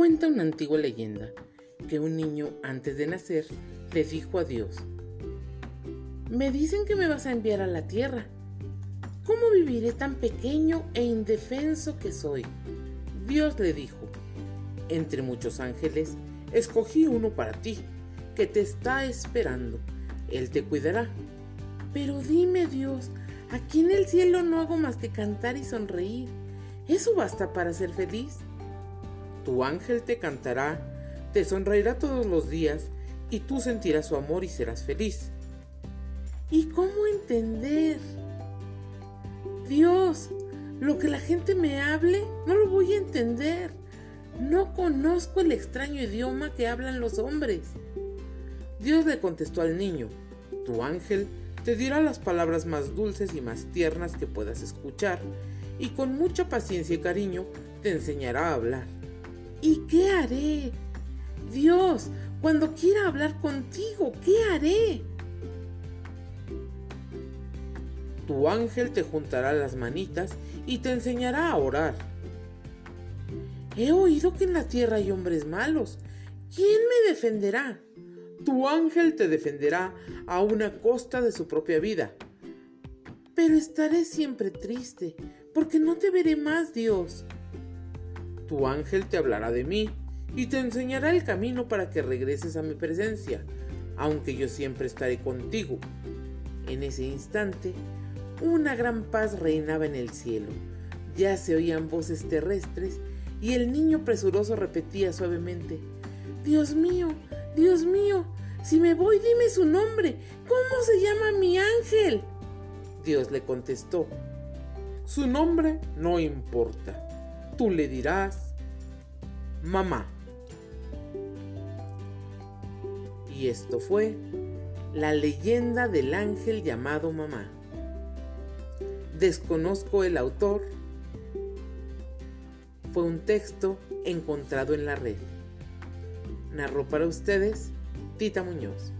Cuenta una antigua leyenda que un niño antes de nacer le dijo a Dios, me dicen que me vas a enviar a la tierra. ¿Cómo viviré tan pequeño e indefenso que soy? Dios le dijo, entre muchos ángeles, escogí uno para ti, que te está esperando. Él te cuidará. Pero dime Dios, aquí en el cielo no hago más que cantar y sonreír. ¿Eso basta para ser feliz? Tu ángel te cantará, te sonreirá todos los días y tú sentirás su amor y serás feliz. ¿Y cómo entender? Dios, lo que la gente me hable, no lo voy a entender. No conozco el extraño idioma que hablan los hombres. Dios le contestó al niño, tu ángel te dirá las palabras más dulces y más tiernas que puedas escuchar, y con mucha paciencia y cariño te enseñará a hablar. ¿Y qué haré? Dios, cuando quiera hablar contigo, ¿qué haré? Tu ángel te juntará las manitas y te enseñará a orar. He oído que en la tierra hay hombres malos. ¿Quién me defenderá? Tu ángel te defenderá a una costa de su propia vida. Pero estaré siempre triste, porque no te veré más, Dios. Tu ángel te hablará de mí y te enseñará el camino para que regreses a mi presencia, aunque yo siempre estaré contigo. En ese instante, una gran paz reinaba en el cielo. Ya se oían voces terrestres y el niño presuroso repetía suavemente, Dios mío, Dios mío, si me voy dime su nombre, ¿cómo se llama mi ángel? Dios le contestó, su nombre no importa tú le dirás, mamá. Y esto fue la leyenda del ángel llamado mamá. Desconozco el autor. Fue un texto encontrado en la red. Narró para ustedes Tita Muñoz.